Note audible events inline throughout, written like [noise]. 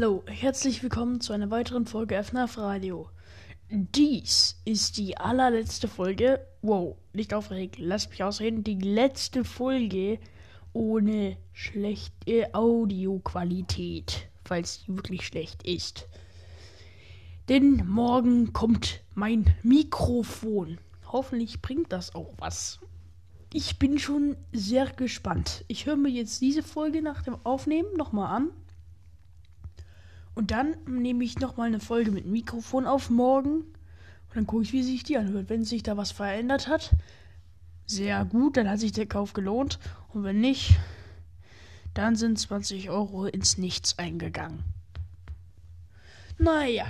Hallo, herzlich willkommen zu einer weiteren Folge FNAF Radio. Dies ist die allerletzte Folge. Wow, nicht aufregen, lasst mich ausreden. Die letzte Folge ohne schlechte Audioqualität, falls die wirklich schlecht ist. Denn morgen kommt mein Mikrofon. Hoffentlich bringt das auch was. Ich bin schon sehr gespannt. Ich höre mir jetzt diese Folge nach dem Aufnehmen nochmal an. Und dann nehme ich nochmal eine Folge mit Mikrofon auf morgen. Und dann gucke ich, wie sich die anhört. Wenn sich da was verändert hat, sehr gut, dann hat sich der Kauf gelohnt. Und wenn nicht, dann sind 20 Euro ins Nichts eingegangen. Naja,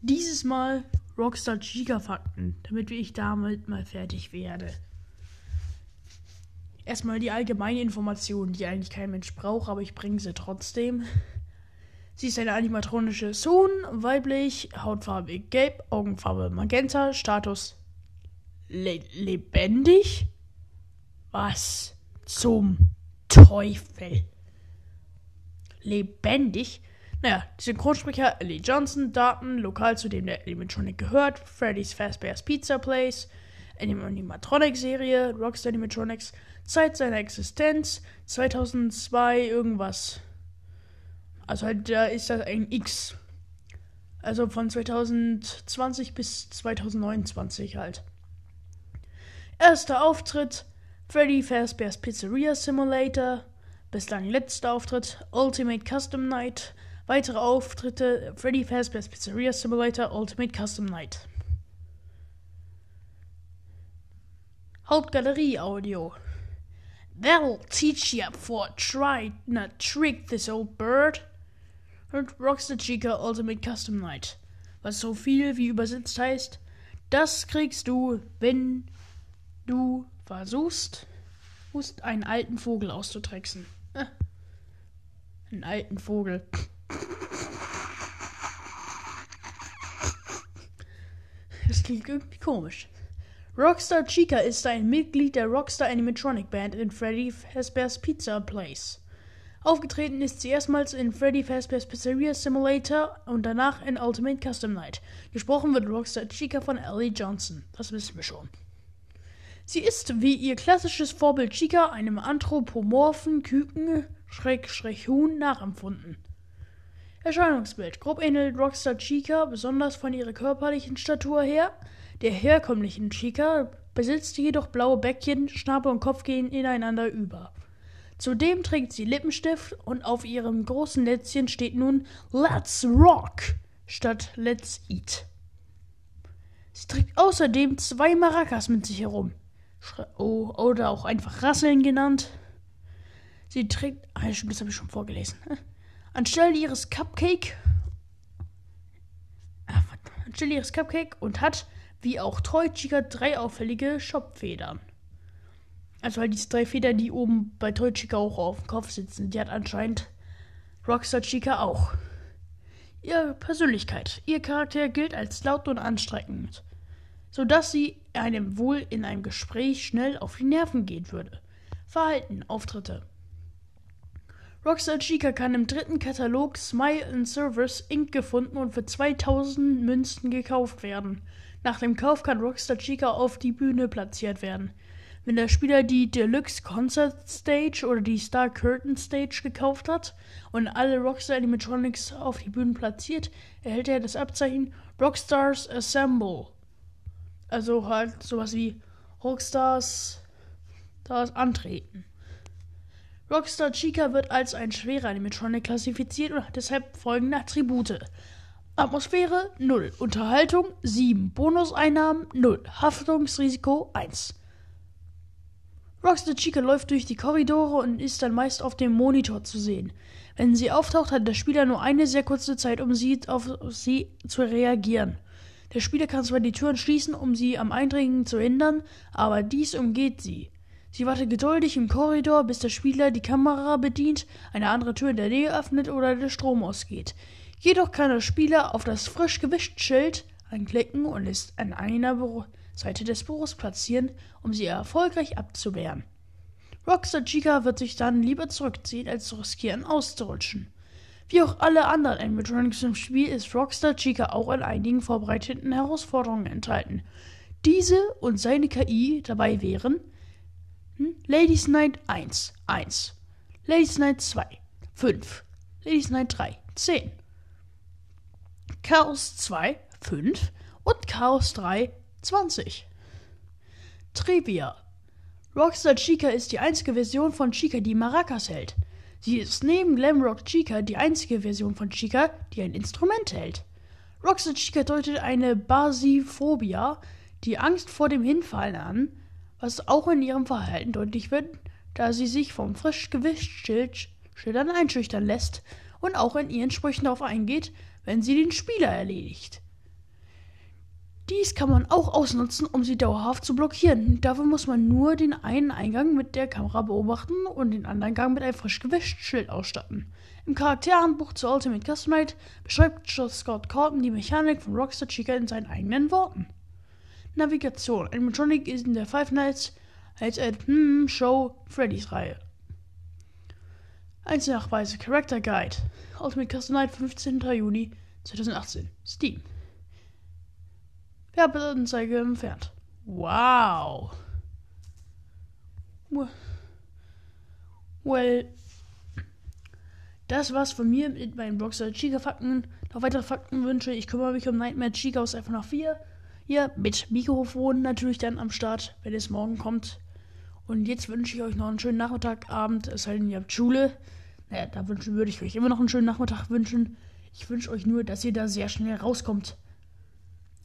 dieses Mal Rockstar Giga Fakten, damit ich damit mal fertig werde. Erstmal die allgemeine Information, die eigentlich kein Mensch braucht, aber ich bringe sie trotzdem. Sie ist eine animatronische Sohn, weiblich, Hautfarbe gelb, Augenfarbe magenta, Status le lebendig? Was zum Teufel? Lebendig? Naja, Synchronsprecher Ellie Johnson, Daten, lokal zu dem der Animatronic gehört, Freddy's Fazbear's Pizza Place, Animatronic-Serie, Rockstar Animatronics, Zeit seiner Existenz, 2002 irgendwas. Also halt, da ist das ein X. Also von 2020 bis 2029 halt. Erster Auftritt, Freddy Fazbear's Pizzeria Simulator. Bislang letzter Auftritt, Ultimate Custom Night. Weitere Auftritte, Freddy Fazbear's Pizzeria Simulator Ultimate Custom Night. Hauptgalerie Audio. That'll teach ya for try not trick this old bird. Und Rockstar Chica Ultimate Custom Night. Was so viel wie übersetzt heißt, das kriegst du, wenn du versuchst, musst einen alten Vogel auszutricksen. Äh, einen alten Vogel. Das klingt irgendwie komisch. Rockstar Chica ist ein Mitglied der Rockstar Animatronic Band in Freddy Fazbear's Pizza Place. Aufgetreten ist sie erstmals in Freddy Fazbear's Pizzeria Simulator und danach in Ultimate Custom Night. Gesprochen wird Rockstar Chica von Ellie Johnson. Das wissen wir schon. Sie ist wie ihr klassisches Vorbild Chica einem anthropomorphen Küken Schräg Huhn nachempfunden. Erscheinungsbild. Grob ähnelt Rockstar Chica besonders von ihrer körperlichen Statur her der herkömmlichen Chica besitzt jedoch blaue Bäckchen, Schnabel und Kopf gehen ineinander über. Zudem trägt sie Lippenstift und auf ihrem großen Lätzchen steht nun Let's Rock statt Let's Eat. Sie trägt außerdem zwei Maracas mit sich herum. Oh, oder auch einfach Rasseln genannt. Sie trägt. Ah, das habe ich schon vorgelesen. [laughs] Anstelle ihres Cupcake. Ah, anstelle ihres Cupcake und hat wie auch Toy Chica drei auffällige Shopfedern. Also halt diese drei Federn, die oben bei Toy Chica auch auf dem Kopf sitzen. Die hat anscheinend Rockstar Chica auch. Ihre Persönlichkeit. Ihr Charakter gilt als laut und anstrengend, sodass sie einem wohl in einem Gespräch schnell auf die Nerven gehen würde. Verhalten, Auftritte. Rockstar Chica kann im dritten Katalog Smile and Service Inc. gefunden und für 2000 Münzen gekauft werden. Nach dem Kauf kann Rockstar Chica auf die Bühne platziert werden. Wenn der Spieler die Deluxe Concert Stage oder die Star Curtain Stage gekauft hat und alle Rockstar Animatronics auf die Bühne platziert, erhält er das Abzeichen Rockstars Assemble. Also halt sowas wie Rockstars das antreten. Rockstar Chica wird als ein schwerer Animatronic klassifiziert und hat deshalb folgende Attribute. Atmosphäre 0, Unterhaltung 7, Bonuseinnahmen 0, Haftungsrisiko 1. Rockstar Chica läuft durch die Korridore und ist dann meist auf dem Monitor zu sehen. Wenn sie auftaucht, hat der Spieler nur eine sehr kurze Zeit, um sie auf sie zu reagieren. Der Spieler kann zwar die Türen schließen, um sie am Eindringen zu hindern, aber dies umgeht sie. Sie wartet geduldig im Korridor, bis der Spieler die Kamera bedient, eine andere Tür in der Nähe öffnet oder der Strom ausgeht. Jedoch kann der Spieler auf das frisch gewischte Schild anklicken und es an einer Büro Seite des Büros platzieren, um sie erfolgreich abzuwehren. Rockstar Chica wird sich dann lieber zurückziehen, als zu riskieren, auszurutschen. Wie auch alle anderen Animatronics im Spiel ist Rockstar Chica auch in einigen vorbereiteten Herausforderungen enthalten. Diese und seine KI dabei wären hm, Ladies Night 1, 1, Ladies Night 2, 5, Ladies Night 3, 10, Chaos 2, 5 und Chaos 3, 20. Trivia. Rockstar Chica ist die einzige Version von Chica, die Maracas hält. Sie ist neben Glamrock Chica die einzige Version von Chica, die ein Instrument hält. Rockstar Chica deutet eine Basiphobia, die Angst vor dem Hinfallen an, was auch in ihrem Verhalten deutlich wird, da sie sich vom frisch gewischt Schildern einschüchtern lässt und auch in ihren Sprüchen darauf eingeht, wenn sie den Spieler erledigt. Dies kann man auch ausnutzen, um sie dauerhaft zu blockieren. Dafür muss man nur den einen Eingang mit der Kamera beobachten und den anderen Gang mit einem frisch gewischten Schild ausstatten. Im Charakterhandbuch zu Ultimate Custom Night beschreibt Scott Corton die Mechanik von Rockstar Chica in seinen eigenen Worten. Navigation. Animatronic ist in der Five Nights als at hmm, Show Freddy's Reihe. Einzelnachweise Character Guide. Ultimate Custom Night 15. Juni 2018. Steam. Werbeanzeige entfernt. Wow. Well, das war's von mir mit meinen Boxer Chica Fakten. Noch weitere Faktenwünsche. Ich kümmere mich um Nightmare Chica aus FNAF 4. Hier mit Mikrofon natürlich dann am Start, wenn es morgen kommt. Und jetzt wünsche ich euch noch einen schönen Nachmittag, Abend, es sei denn, ihr habt Schule. Naja, da wünschen, würde ich euch immer noch einen schönen Nachmittag wünschen. Ich wünsche euch nur, dass ihr da sehr schnell rauskommt.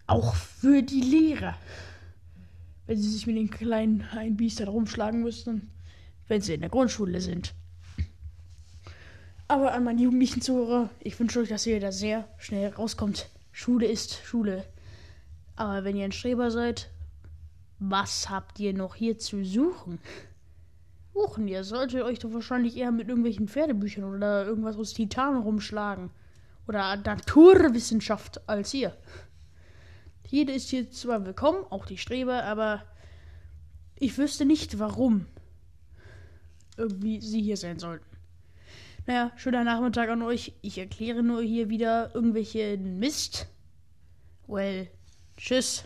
Auch für die Lehrer. Wenn sie sich mit den kleinen Einbiestern rumschlagen müssen, wenn sie in der Grundschule sind. Aber an meine jugendlichen Zuhörer, ich wünsche euch, dass ihr da sehr schnell rauskommt. Schule ist Schule. Aber wenn ihr ein Streber seid, was habt ihr noch hier zu suchen? Suchen, ihr solltet euch doch wahrscheinlich eher mit irgendwelchen Pferdebüchern oder irgendwas aus Titan rumschlagen. Oder Naturwissenschaft als ihr. Jede ist hier zwar willkommen, auch die Streber, aber ich wüsste nicht, warum irgendwie sie hier sein sollten. Naja, schöner Nachmittag an euch. Ich erkläre nur hier wieder irgendwelche Mist. Well, tschüss.